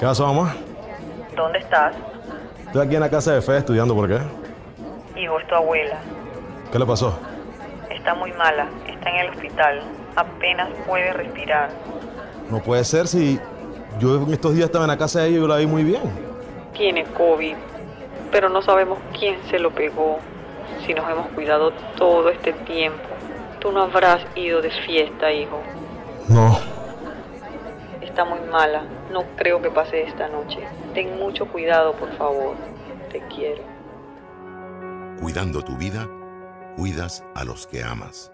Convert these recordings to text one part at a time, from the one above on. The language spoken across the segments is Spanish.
¿Qué pasó, mamá? ¿Dónde estás? Estoy aquí en la casa de Fe estudiando, ¿por qué? Igor, tu abuela. ¿Qué le pasó? Está muy mala. Está en el hospital. Apenas puede respirar. No puede ser si yo en estos días estaba en la casa de ella y yo la vi muy bien. Tiene COVID, pero no sabemos quién se lo pegó. Si nos hemos cuidado todo este tiempo. Tú no habrás ido de fiesta, hijo. No. Está muy mala. No creo que pase esta noche. Ten mucho cuidado, por favor. Te quiero. Cuidando tu vida, cuidas a los que amas.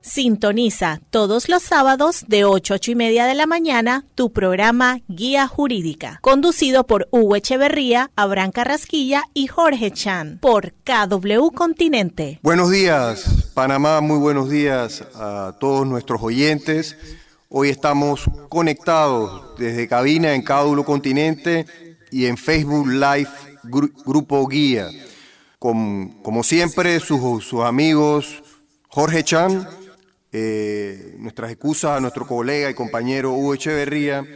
Sintoniza todos los sábados de 8 a 8 y media de la mañana tu programa Guía Jurídica, conducido por Hugo Echeverría, Abraham Carrasquilla y Jorge Chan por KW Continente. Buenos días, Panamá, muy buenos días a todos nuestros oyentes. Hoy estamos conectados desde cabina en KW Continente y en Facebook Live Grupo Guía. como siempre, sus, sus amigos Jorge Chan, eh, nuestras excusas a nuestro colega y compañero Hugo Echeverría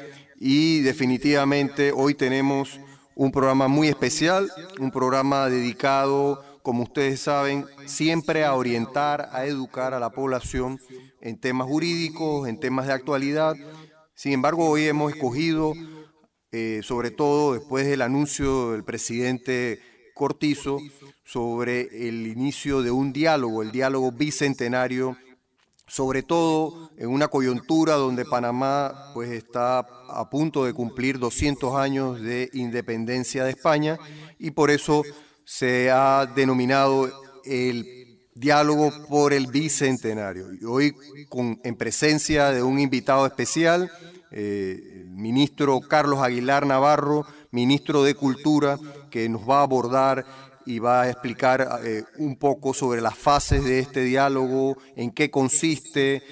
y definitivamente hoy tenemos un programa muy especial, un programa dedicado, como ustedes saben, siempre a orientar, a educar a la población en temas jurídicos, en temas de actualidad. Sin embargo, hoy hemos escogido, eh, sobre todo después del anuncio del presidente Cortizo, sobre el inicio de un diálogo, el diálogo bicentenario sobre todo en una coyuntura donde Panamá pues, está a punto de cumplir 200 años de independencia de España y por eso se ha denominado el diálogo por el bicentenario. Hoy con, en presencia de un invitado especial, eh, el ministro Carlos Aguilar Navarro, ministro de Cultura, que nos va a abordar y va a explicar eh, un poco sobre las fases de este diálogo, en qué consiste,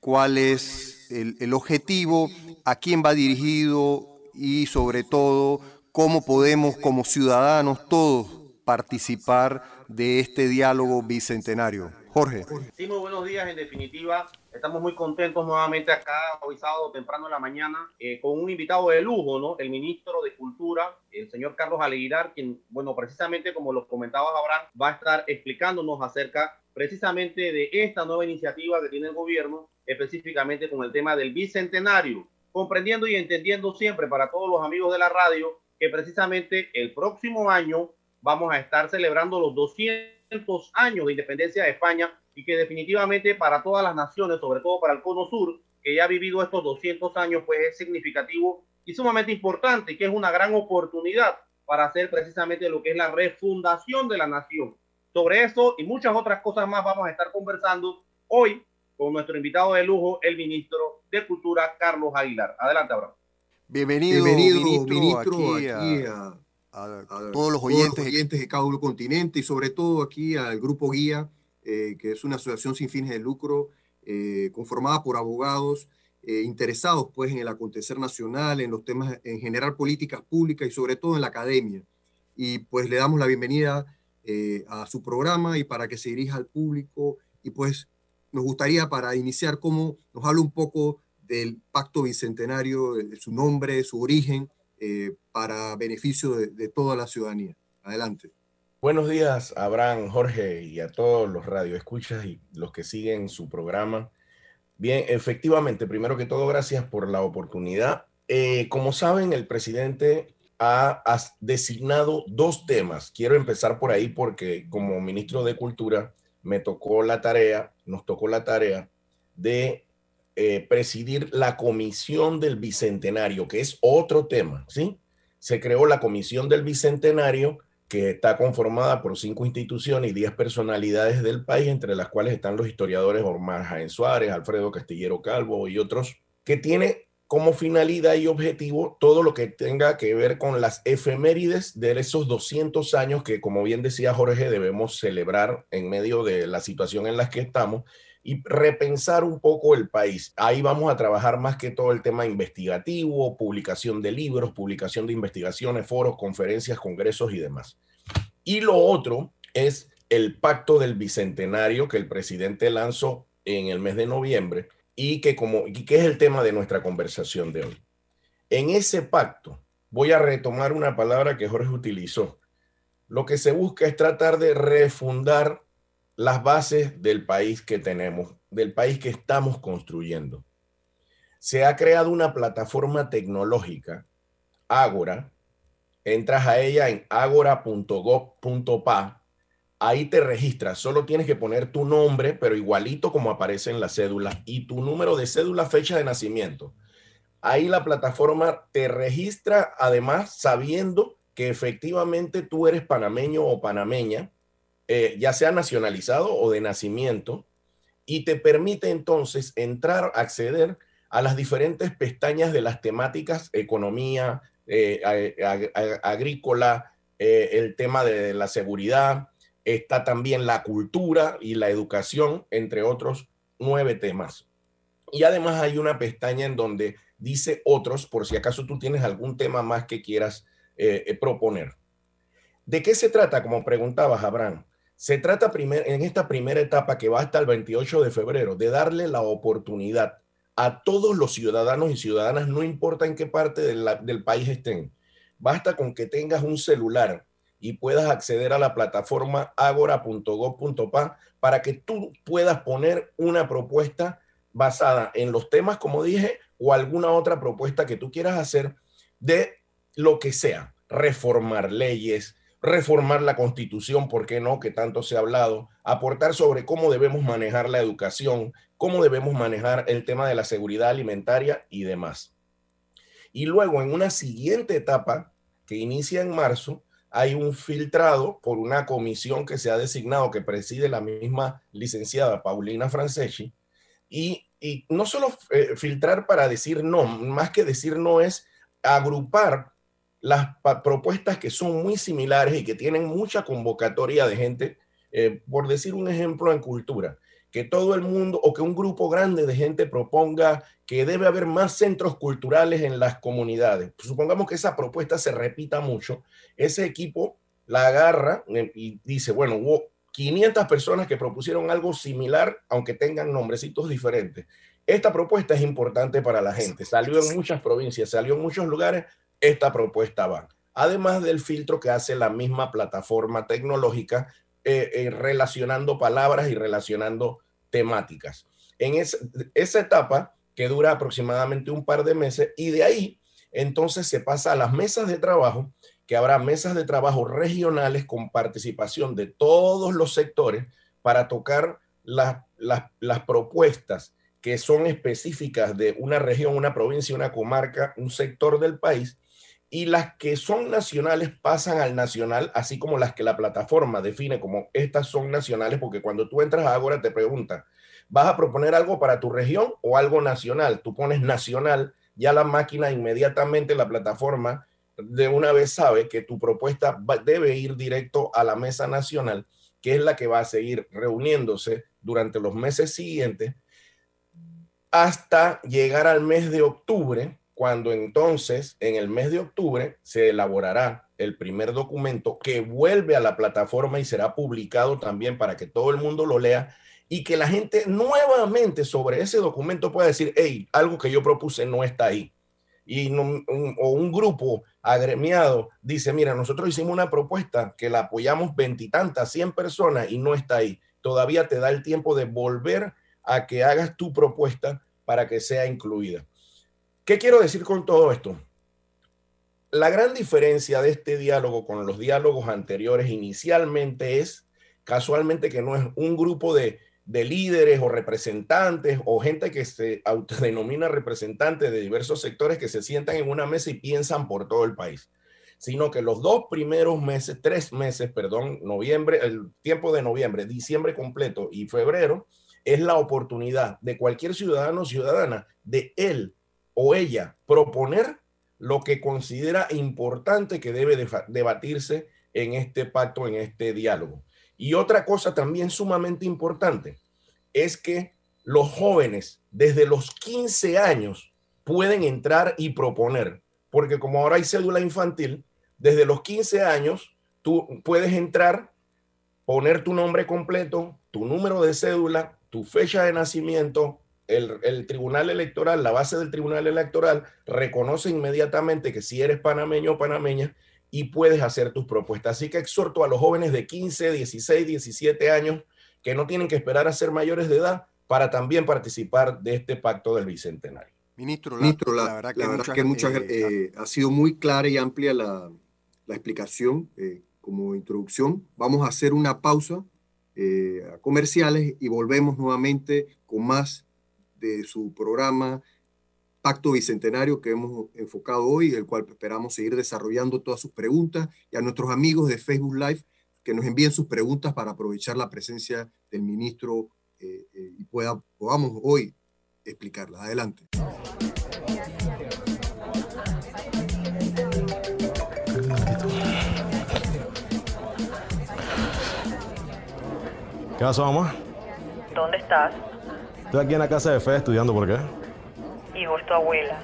cuál es el objetivo, a quién va dirigido y sobre todo cómo podemos como ciudadanos todos participar de este diálogo bicentenario. Jorge. Sí, muy buenos días. En definitiva, estamos muy contentos nuevamente acá hoy sábado temprano en la mañana eh, con un invitado de lujo, ¿no? El ministro de Cultura, el señor Carlos Alegrar, quien, bueno, precisamente como lo comentaba Abraham, va a estar explicándonos acerca precisamente de esta nueva iniciativa que tiene el gobierno, específicamente con el tema del bicentenario, comprendiendo y entendiendo siempre para todos los amigos de la radio que precisamente el próximo año vamos a estar celebrando los 200 años de independencia de España y que definitivamente para todas las naciones, sobre todo para el Cono Sur, que ya ha vivido estos 200 años, pues es significativo y sumamente importante, que es una gran oportunidad para hacer precisamente lo que es la refundación de la nación. Sobre eso y muchas otras cosas más vamos a estar conversando hoy con nuestro invitado de lujo, el ministro de Cultura, Carlos Aguilar. Adelante, Abraham. Bienvenido, Bienvenido ministro, aquí, a a, todos los oyentes, oyentes de cada continente y sobre todo aquí al Grupo Guía, eh, que es una asociación sin fines de lucro eh, conformada por abogados eh, interesados pues en el acontecer nacional, en los temas, en generar políticas públicas y sobre todo en la academia. Y pues le damos la bienvenida a su programa y para que se dirija al público y pues nos gustaría para iniciar cómo nos habla un poco del pacto bicentenario, su nombre, su origen, eh, para beneficio de, toda la ciudadanía. Adelante. Buenos días, Abraham, Jorge y a todos los radioescuchas y los que siguen su programa. Bien, efectivamente, primero que todo, gracias por la oportunidad. Eh, como saben, el presidente ha, ha, designado dos temas. Quiero empezar por ahí porque como ministro de Cultura me tocó la tarea, nos tocó la tarea de eh, presidir la comisión del bicentenario, que es otro tema, ¿sí? Se creó la comisión del bicentenario que está conformada por cinco instituciones y diez personalidades del país, entre las cuales están los historiadores Omar Jaén Suárez, Alfredo Castillero Calvo y otros, que tiene como finalidad y objetivo todo lo que tenga que ver con las efemérides de esos 200 años que, como bien decía Jorge, debemos celebrar en medio de la situación en la que estamos y repensar un poco el país. Ahí vamos a trabajar más que todo el tema investigativo, publicación de libros, publicación de investigaciones, foros, conferencias, congresos y demás. Y lo otro es el pacto del bicentenario que el presidente lanzó en el mes de noviembre y que, como, y que es el tema de nuestra conversación de hoy. En ese pacto, voy a retomar una palabra que Jorge utilizó. Lo que se busca es tratar de refundar las bases del país que tenemos, del país que estamos construyendo. Se ha creado una plataforma tecnológica, Ágora. Entras a ella en agora.gov.pa ahí te registras, solo tienes que poner tu nombre, pero igualito como aparece en la cédula, y tu número de cédula, fecha de nacimiento. Ahí la plataforma te registra, además, sabiendo que efectivamente tú eres panameño o panameña, eh, ya sea nacionalizado o de nacimiento, y te permite entonces entrar, acceder a las diferentes pestañas de las temáticas economía, eh, agrícola, eh, el tema de la seguridad, está también la cultura y la educación, entre otros nueve temas. Y además hay una pestaña en donde dice otros, por si acaso tú tienes algún tema más que quieras proponer. ¿De qué se trata? Como preguntabas, Abraham. Se trata en esta primera etapa que va hasta el 28 de febrero de darle la oportunidad a todos los ciudadanos y ciudadanas, no importa en qué parte del país estén. Basta con que tengas un celular y puedas acceder a la plataforma agora.gov.pa para que tú puedas poner una propuesta basada en los temas, como dije, o alguna otra propuesta que tú quieras hacer de lo que sea, reformar leyes, reformar la constitución, ¿por qué no? Que tanto se ha hablado, aportar sobre cómo debemos manejar la educación, cómo debemos manejar el tema de la seguridad alimentaria y demás. Y luego, en una siguiente etapa que inicia en marzo, hay un filtrado por una comisión que se ha designado, que preside la misma licenciada Paulina Franceschi, y, no solo eh, filtrar para decir no, más que decir no es agrupar las propuestas que son muy similares y que tienen mucha convocatoria de gente, eh, por decir un ejemplo en cultura que todo el mundo o que un grupo grande de gente proponga que debe haber más centros culturales en las comunidades. Supongamos que esa propuesta se repita mucho. Ese equipo la agarra eh, y dice, bueno, hubo 500 personas que propusieron algo similar, aunque tengan nombrecitos diferentes. Esta propuesta es importante para la gente. Salió en muchas provincias, salió en muchos lugares. Esta propuesta va. Además del filtro que hace la misma plataforma tecnológica eh, eh, relacionando palabras y relacionando temáticas. En esa etapa, que dura aproximadamente un par de meses, y de ahí entonces se pasa a las mesas de trabajo, que habrá mesas de trabajo regionales con participación de todos los sectores para tocar las propuestas que son específicas de una región, una provincia, una comarca, un sector del país, y las que son nacionales pasan al nacional, así como las que la plataforma define como estas son nacionales, porque cuando tú entras a Agora te pregunta, ¿vas a proponer algo para tu región o algo nacional? Tú pones nacional, ya la máquina inmediatamente, la plataforma de una vez sabe que tu propuesta debe ir directo a la mesa nacional, que es la que va a seguir reuniéndose durante los meses siguientes hasta llegar al mes de octubre, cuando entonces en el mes de octubre se elaborará el primer documento que vuelve a la plataforma y será publicado también para que todo el mundo lo lea y que la gente nuevamente sobre ese documento pueda decir, hey, algo que yo propuse no está ahí. Y o un grupo agremiado dice, mira, nosotros hicimos una propuesta que la apoyamos veintitantas, cien personas y no está ahí. Todavía te da el tiempo de volver a que hagas tu propuesta para que sea incluida. ¿Qué quiero decir con todo esto? La gran diferencia de este diálogo con los diálogos anteriores inicialmente es casualmente que no es un grupo de, líderes o representantes o gente que se autodenomina representantes de diversos sectores que se sientan en una mesa y piensan por todo el país, sino que los dos primeros meses, tres meses, perdón, noviembre, el tiempo de noviembre, diciembre completo y febrero, es la oportunidad de cualquier ciudadano o ciudadana de él o ella proponer lo que considera importante que debe debatirse en este pacto, en este diálogo. Y otra cosa también sumamente importante es que los jóvenes desde los 15 años pueden entrar y proponer, porque como ahora hay cédula infantil, desde los 15 años tú puedes entrar, poner tu nombre completo, tu número de cédula, tu fecha de nacimiento, el, tribunal electoral, la base del tribunal electoral reconoce inmediatamente que si eres panameño o panameña y puedes hacer tus propuestas. Así que exhorto a los jóvenes de 15, 16, 17 años que no tienen que esperar a ser mayores de edad para también participar de este pacto del Bicentenario. Ministro, la, verdad que, muchas, eh, eh, ha sido muy clara y amplia la, explicación eh, como introducción. Vamos a hacer una pausa a comerciales y volvemos nuevamente con más de su programa Pacto Bicentenario que hemos enfocado hoy, el cual esperamos seguir desarrollando todas sus preguntas y a nuestros amigos de Facebook Live que nos envíen sus preguntas para aprovechar la presencia del ministro eh, eh, y pueda, podamos hoy explicarlas. Adelante. ¿Qué pasó, mamá? ¿Dónde estás? Estoy aquí en la casa de Fe estudiando, ¿por qué? Hijo, es tu abuela.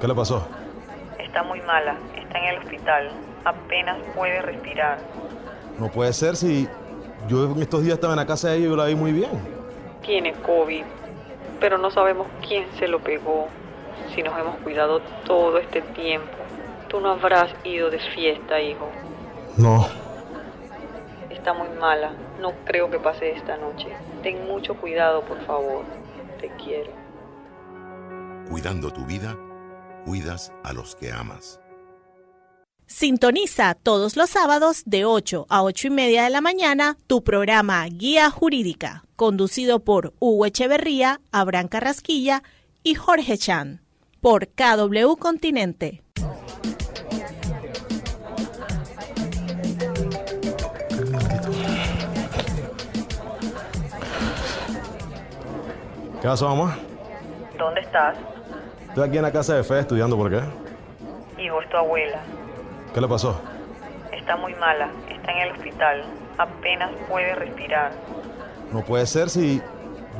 ¿Qué le pasó? Está muy mala, está en el hospital, apenas puede respirar. No puede ser si yo en estos días estaba en la casa de ella y yo la vi muy bien. Tiene COVID, pero no sabemos quién se lo pegó. Si nos hemos cuidado todo este tiempo, tú no habrás ido de fiesta, hijo. No. Está muy mala, no creo que pase esta noche. Ten mucho cuidado, por favor. Te quiero. Cuidando tu vida, cuidas a los que amas. Sintoniza todos los sábados de 8 a 8 y media de la mañana tu programa Guía Jurídica, conducido por Hugo Echeverría, Abraham Carrasquilla y Jorge Chan, por KW Continente. ¿Qué pasó, mamá? ¿Dónde estás? Estoy aquí en la casa de Fe estudiando, ¿por qué? Hijo, es tu abuela. ¿Qué le pasó? Está muy mala, está en el hospital, apenas puede respirar. No puede ser si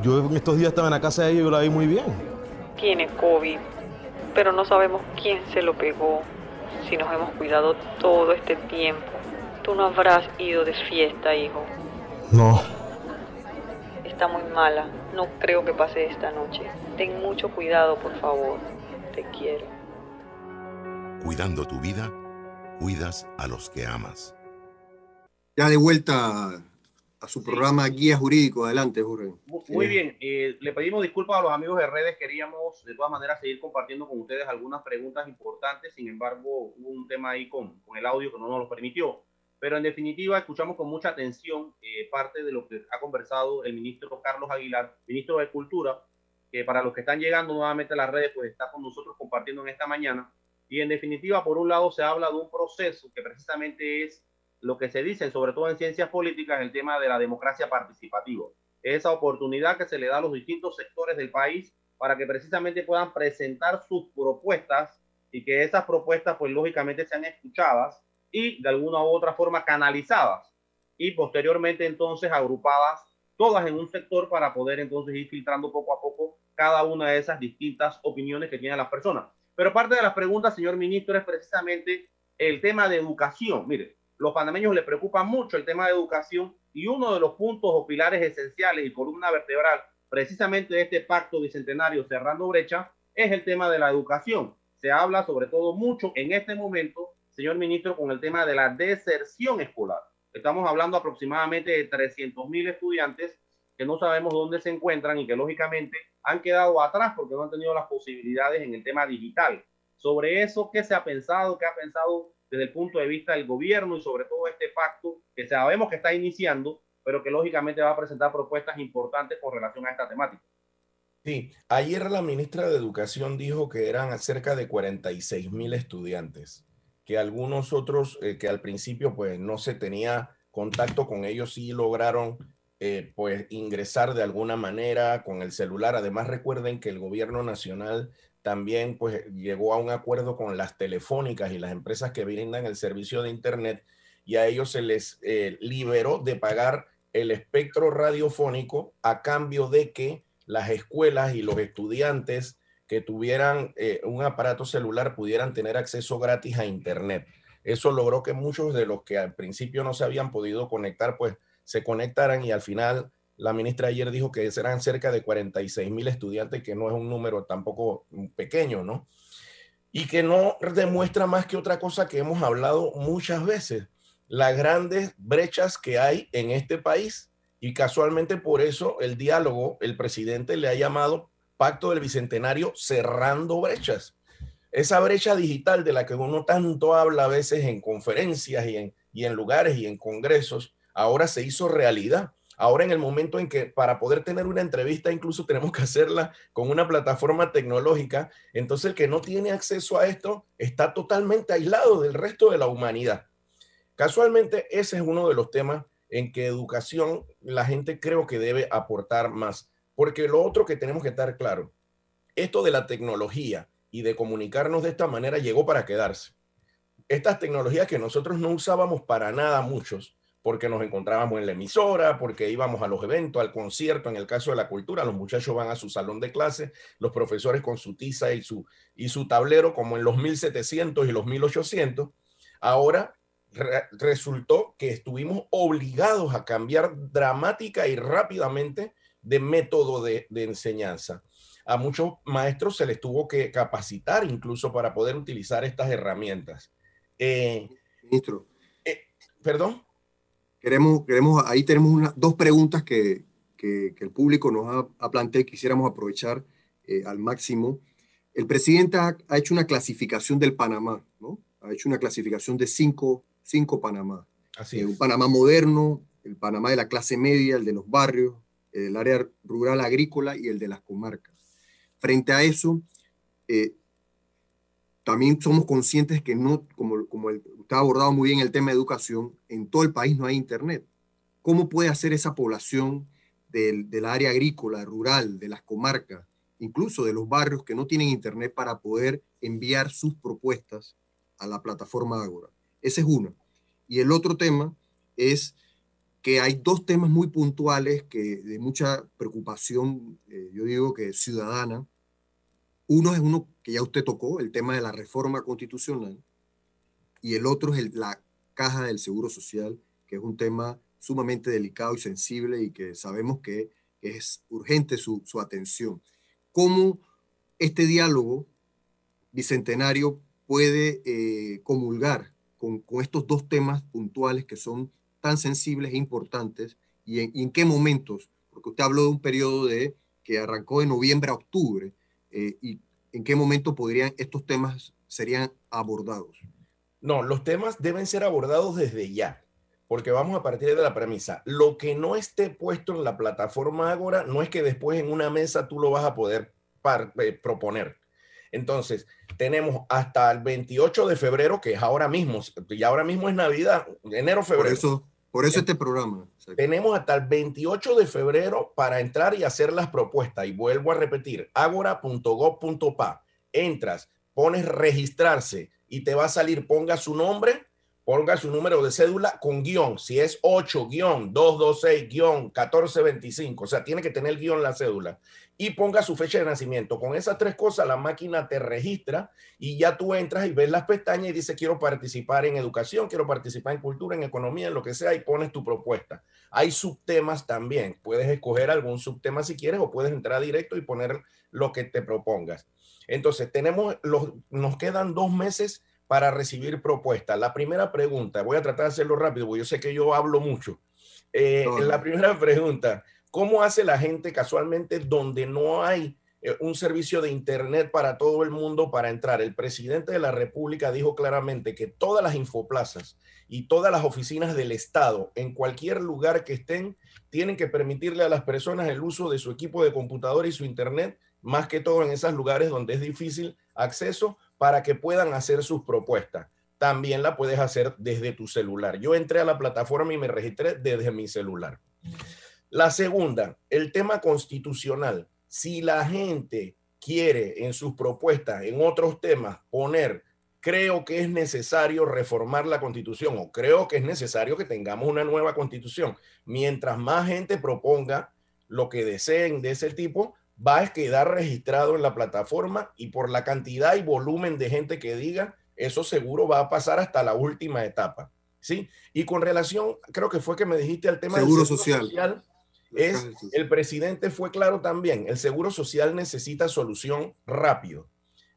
yo en estos días estaba en la casa de ella y yo la vi muy bien. Tiene COVID, pero no sabemos quién se lo pegó. Si nos hemos cuidado todo este tiempo, tú no habrás ido de fiesta, hijo. No. Está muy mala, no creo que pase esta noche. Ten mucho cuidado, por favor. Te quiero. Cuidando tu vida, cuidas a los que amas. Ya de vuelta a su programa Guía Jurídico. Adelante, Jorge. Muy bien. Eh, le pedimos disculpas a los amigos de redes. Queríamos, de todas maneras, seguir compartiendo con ustedes algunas preguntas importantes. Sin embargo, hubo un tema ahí con, con el audio que no nos lo permitió. Pero en definitiva, escuchamos con mucha atención eh, parte de lo que ha conversado el ministro Carlos Aguilar, ministro de Cultura, que para los que están llegando nuevamente a las redes, pues está con nosotros compartiendo en esta mañana. Y en definitiva, por un lado, se habla de un proceso que precisamente es lo que se dice, sobre todo en ciencias políticas, el tema de la democracia participativa. Esa oportunidad que se le da a los distintos sectores del país para que precisamente puedan presentar sus propuestas y que esas propuestas, pues lógicamente sean escuchadas y de alguna u otra forma canalizadas y posteriormente entonces agrupadas todas en un sector para poder entonces ir filtrando poco a poco cada una de esas distintas opiniones que tienen las personas. Pero parte de las preguntas, señor ministro, es precisamente el tema de educación. Mire, los panameños les preocupa mucho el tema de educación y uno de los puntos o pilares esenciales y columna vertebral precisamente de este pacto bicentenario cerrando brecha es el tema de la educación. Se habla sobre todo mucho en este momento señor ministro, con el tema de la deserción escolar. Estamos hablando aproximadamente de 300 mil estudiantes que no sabemos dónde se encuentran y que lógicamente han quedado atrás porque no han tenido las posibilidades en el tema digital. Sobre eso, ¿qué se ha pensado? ¿Qué ha pensado desde el punto de vista del gobierno y sobre todo este pacto que sabemos que está iniciando, pero que lógicamente va a presentar propuestas importantes con relación a esta temática? Sí, ayer la ministra de Educación dijo que eran cerca de 46 mil estudiantes que algunos otros eh, que al principio pues no se tenía contacto con ellos sí lograron eh, pues ingresar de alguna manera con el celular. Además recuerden que el gobierno nacional también pues llegó a un acuerdo con las telefónicas y las empresas que brindan el servicio de internet y a ellos se les eh, liberó de pagar el espectro radiofónico a cambio de que las escuelas y los estudiantes que tuvieran eh, un aparato celular pudieran tener acceso gratis a Internet. Eso logró que muchos de los que al principio no se habían podido conectar, pues se conectaran y al final la ministra ayer dijo que serán cerca de 46 mil estudiantes, que no es un número tampoco pequeño, ¿no? Y que no demuestra más que otra cosa que hemos hablado muchas veces, las grandes brechas que hay en este país. Y casualmente por eso el diálogo, el presidente le ha llamado Pacto del Bicentenario cerrando brechas. Esa brecha digital de la que uno tanto habla a veces en conferencias y en, y en lugares y en congresos, ahora se hizo realidad. Ahora en el momento en que para poder tener una entrevista incluso tenemos que hacerla con una plataforma tecnológica, entonces el que no tiene acceso a esto está totalmente aislado del resto de la humanidad. Casualmente ese es uno de los temas en que educación la gente creo que debe aportar más. Porque lo otro que tenemos que estar claro, esto de la tecnología y de comunicarnos de esta manera llegó para quedarse. Estas tecnologías que nosotros no usábamos para nada muchos, porque nos encontrábamos en la emisora, porque íbamos a los eventos, al concierto, en el caso de la cultura, los muchachos van a su salón de clase, los profesores con su tiza y su, y su tablero, como en los 1700 y los 1800. Ahora resultó que estuvimos obligados a cambiar dramática y rápidamente de método de, enseñanza. A muchos maestros se les tuvo que capacitar incluso para poder utilizar estas herramientas. Eh, Ministro. Eh, Perdón. Queremos, queremos, ahí tenemos dos preguntas que, el público nos ha, planteado y quisiéramos aprovechar eh, al máximo. El presidente ha, hecho una clasificación del Panamá, ¿no? Ha hecho una clasificación de cinco, cinco Panamá. Así Un Panamá moderno, el Panamá de la clase media, el de los barrios, el área rural agrícola y el de las comarcas. Frente a eso, eh, también somos conscientes que no, como, como el, usted ha abordado muy bien el tema de educación, en todo el país no hay internet. ¿Cómo puede hacer esa población del, del área agrícola, rural, de las comarcas, incluso de los barrios que no tienen internet para poder enviar sus propuestas a la plataforma Agora? Ese es uno. Y el otro tema es que hay dos temas muy puntuales que de mucha preocupación, eh, yo digo que ciudadana. Uno es uno que ya usted tocó, el tema de la reforma constitucional, y el otro es la caja del Seguro Social, que es un tema sumamente delicado y sensible y que sabemos que es urgente su, atención. ¿Cómo este diálogo bicentenario puede eh, comulgar con estos dos temas puntuales que son tan sensibles e importantes y en, qué momentos, porque usted habló de un periodo de que arrancó de noviembre a octubre, eh, y en qué momento podrían estos temas serían abordados. No, los temas deben ser abordados desde ya, porque vamos a partir de la premisa. Lo que no esté puesto en la plataforma Agora no es que después en una mesa tú lo vas a poder eh, proponer. Entonces, tenemos hasta el 28 de febrero, que es ahora mismo, y ahora mismo es Navidad, enero, febrero. Por eso, por eso este programa. Tenemos hasta el 28 de febrero para entrar y hacer las propuestas. Y vuelvo a repetir, agora.gov.pa. Entras, pones registrarse y te va a salir, ponga su nombre, ponga su número de cédula con guion. Si es 8 guion 226 guion 1425, o sea, tiene que tener guion la cédula y ponga su fecha de nacimiento. Con esas tres cosas la máquina te registra y ya tú entras y ves las pestañas y dices quiero participar en educación, quiero participar en cultura, en economía, en lo que sea y pones tu propuesta. Hay subtemas también. Puedes escoger algún subtema si quieres o puedes entrar directo y poner lo que te propongas. Entonces, tenemos los, nos quedan dos meses para recibir propuestas. La primera pregunta, voy a tratar de hacerlo rápido, porque yo sé que yo hablo mucho. Eh, La primera pregunta, ¿Cómo hace la gente casualmente donde no hay eh, un servicio de Internet para todo el mundo para entrar? El presidente de la República dijo claramente que todas las infoplazas y todas las oficinas del Estado, en cualquier lugar que estén, tienen que permitirle a las personas el uso de su equipo de computadora y su Internet, más que todo en esos lugares donde es difícil acceso, para que puedan hacer sus propuestas. también la puedes hacer desde tu celular. Yo entré a la plataforma y me registré desde mi celular. La segunda, el tema constitucional. Si la gente quiere en sus propuestas, en otros temas, poner, creo que es necesario reformar la constitución o creo que es necesario que tengamos una nueva constitución. Mientras más gente proponga lo que deseen de ese tipo, va a quedar registrado en la plataforma y por la cantidad y volumen de gente que diga, eso seguro va a pasar hasta la última etapa. ¿sí? Y con relación, creo que fue que me dijiste al tema seguro del seguro social, social es, el presidente fue claro también, el seguro social necesita solución rápido.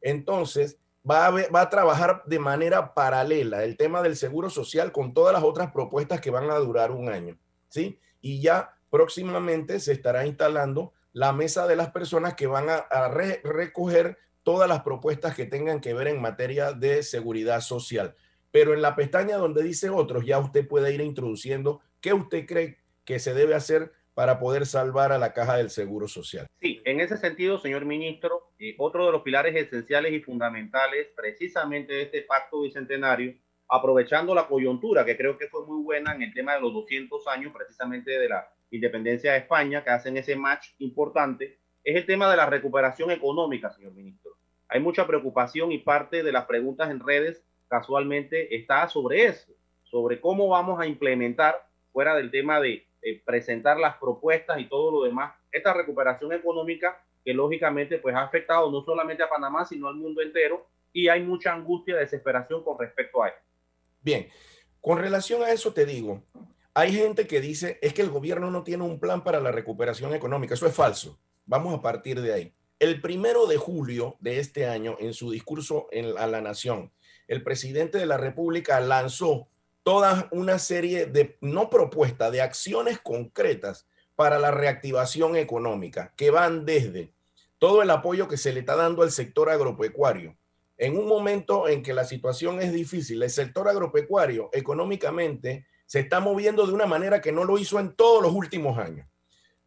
Entonces, va a, va a trabajar de manera paralela el tema del seguro social con todas las otras propuestas que van a durar un año, ¿sí? Y ya próximamente se estará instalando la mesa de las personas que van a, recoger todas las propuestas que tengan que ver en materia de seguridad social. Pero en la pestaña donde dice otros, ya usted puede ir introduciendo qué usted cree que se debe hacer para poder salvar a la caja del Seguro Social. Sí, en ese sentido, señor ministro, eh, otro de los pilares esenciales y fundamentales precisamente de este pacto bicentenario, aprovechando la coyuntura que creo que fue muy buena en el tema de los 200 años precisamente de la independencia de España, que hacen ese match importante, es el tema de la recuperación económica, señor ministro. Hay mucha preocupación y parte de las preguntas en redes casualmente está sobre eso, sobre cómo vamos a implementar, fuera del tema de presentar las propuestas y todo lo demás, esta recuperación económica que lógicamente pues ha afectado no solamente a Panamá, sino al mundo entero y hay mucha angustia, desesperación con respecto a esto. Bien, con relación a eso te digo, hay gente que dice es que el gobierno no tiene un plan para la recuperación económica. Eso es falso. Vamos a partir de ahí. El primero de julio de este año, en su discurso a la nación, el presidente de la República lanzó toda una serie de, no propuestas, de acciones concretas para la reactivación económica, que van desde todo el apoyo que se le está dando al sector agropecuario. En un momento en que la situación es difícil, el sector agropecuario económicamente se está moviendo de una manera que no lo hizo en todos los últimos años.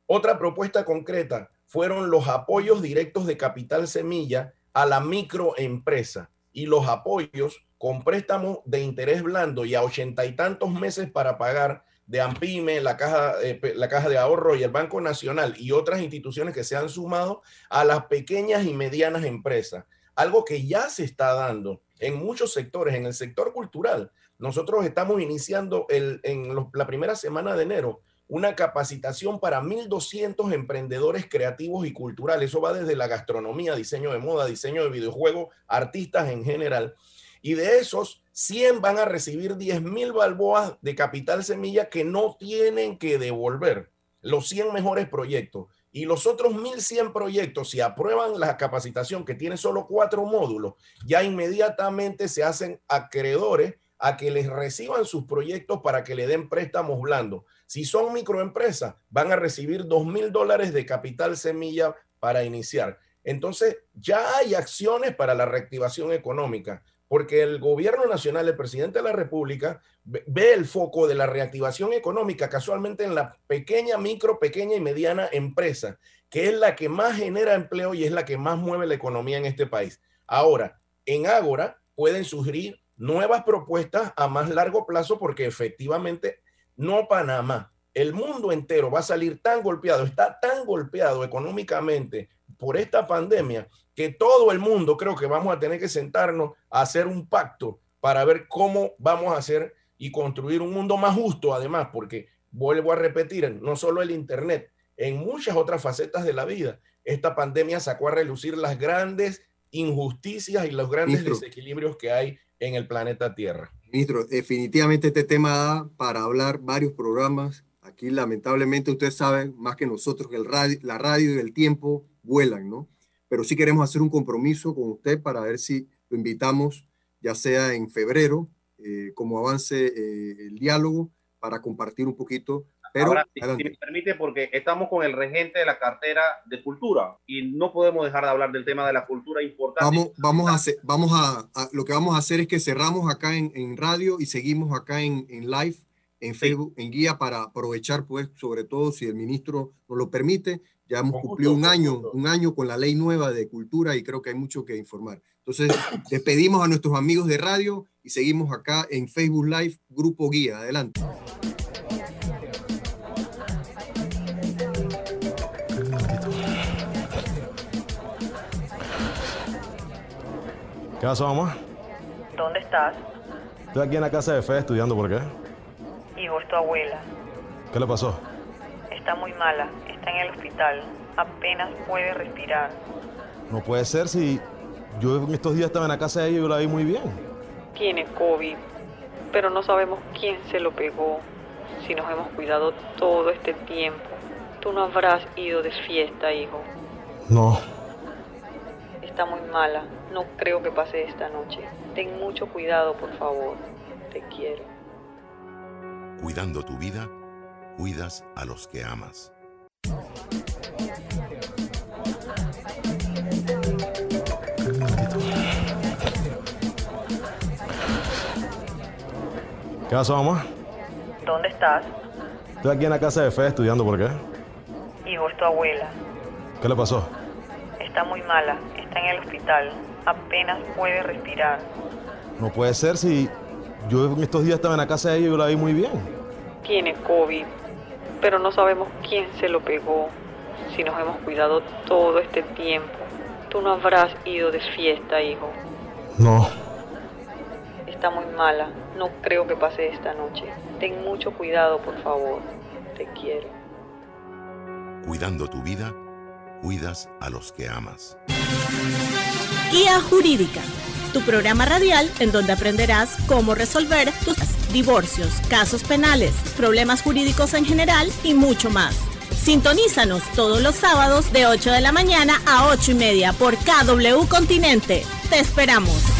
Otra propuesta concreta fueron los apoyos directos de capital semilla a la microempresa y los apoyos con préstamos de interés blando y a ochenta y tantos meses para pagar de AMPIME, la caja, eh, la caja de ahorro y el Banco Nacional y otras instituciones que se han sumado a las pequeñas y medianas empresas. Algo que ya se está dando en muchos sectores, en el sector cultural. Nosotros estamos iniciando en la primera semana de enero una capacitación para 1.200 emprendedores creativos y culturales. Eso va desde la gastronomía, diseño de moda, diseño de videojuegos, artistas en general. Y de esos, 100 van a recibir 10.000 balboas de capital semilla que no tienen que devolver. Los 100 mejores proyectos. Y los otros 1.100 proyectos, si aprueban la capacitación que tiene solo cuatro módulos, ya inmediatamente se hacen acreedores a que les reciban sus proyectos para que le den préstamos blandos. Si son microempresas, van a recibir dos mil dólares de capital semilla para iniciar. Entonces, ya hay acciones para la reactivación económica, porque el gobierno nacional, el presidente de la República, ve el foco de la reactivación económica casualmente en la pequeña, micro, pequeña y mediana empresa, que es la que más genera empleo y es la que más mueve la economía en este país. Ahora, en Ágora pueden sugerir nuevas propuestas a más largo plazo porque efectivamente no Panamá, el mundo entero va a salir tan golpeado, está tan golpeado económicamente por esta pandemia que todo el mundo creo que vamos a tener que sentarnos a hacer un pacto para ver cómo vamos a hacer y construir un mundo más justo además, porque vuelvo a repetir, no solo el Internet, en muchas otras facetas de la vida, esta pandemia sacó a relucir las grandes injusticias y los grandes desequilibrios que hay en el planeta Tierra. Ministro, definitivamente este tema da para hablar varios programas. Aquí lamentablemente usted sabe más que nosotros que el radio, la radio y el tiempo vuelan, ¿no? Pero sí queremos hacer un compromiso con usted para ver si lo invitamos, ya sea en febrero, eh, como avance eh, el diálogo, para compartir un poquito pero, Ahora, si, me permite, porque estamos con el regente de la cartera de cultura y no podemos dejar de hablar del tema de la cultura importante. Vamos, vamos, a, hacer, vamos a, lo que vamos a hacer es que cerramos acá en, en radio y seguimos acá en, en live en Facebook, en guía, para aprovechar, pues, sobre todo si el ministro nos lo permite. Ya hemos cumplido un año, un año con la ley nueva de cultura y creo que hay mucho que informar. Entonces, despedimos a nuestros amigos de radio y seguimos acá en Facebook Live, Grupo Guía. Adelante. ¿Qué pasó, mamá? ¿Dónde estás? Estoy aquí en la casa de Fe estudiando, ¿por qué? Hijo, es tu abuela. ¿Qué le pasó? Está muy mala, está en el hospital. Apenas puede respirar. No puede ser si yo en estos días estaba en la casa de ella y yo la vi muy bien. Tiene COVID, pero no sabemos quién se lo pegó. Si nos hemos cuidado todo este tiempo. Tú no habrás ido de fiesta, hijo. No. Está muy mala. No creo que pase esta noche. Ten mucho cuidado, por favor. Te quiero. Cuidando tu vida, cuidas a los que amas. ¿Qué pasó, mamá? ¿Dónde estás? Estoy aquí en la casa de Fe estudiando, ¿por qué? Hijo, es tu abuela. ¿Qué le pasó? Está muy mala, está en el hospital. Apenas puede respirar. No puede ser si yo en estos días estaba en la casa de ella y yo la vi muy bien. Tiene COVID, pero no sabemos quién se lo pegó. Si nos hemos cuidado todo este tiempo. Tú no habrás ido de fiesta, hijo. No. Está muy mala. No creo que pase esta noche. Ten mucho cuidado, por favor. Te quiero. Cuidando tu vida, cuidas a los que amas. Guía Jurídica, tu programa radial en donde aprenderás cómo resolver tus divorcios, casos penales, problemas jurídicos en general y mucho más. Sintonízanos todos los sábados de 8 de la mañana a 8 y media por KW Continente. Te esperamos.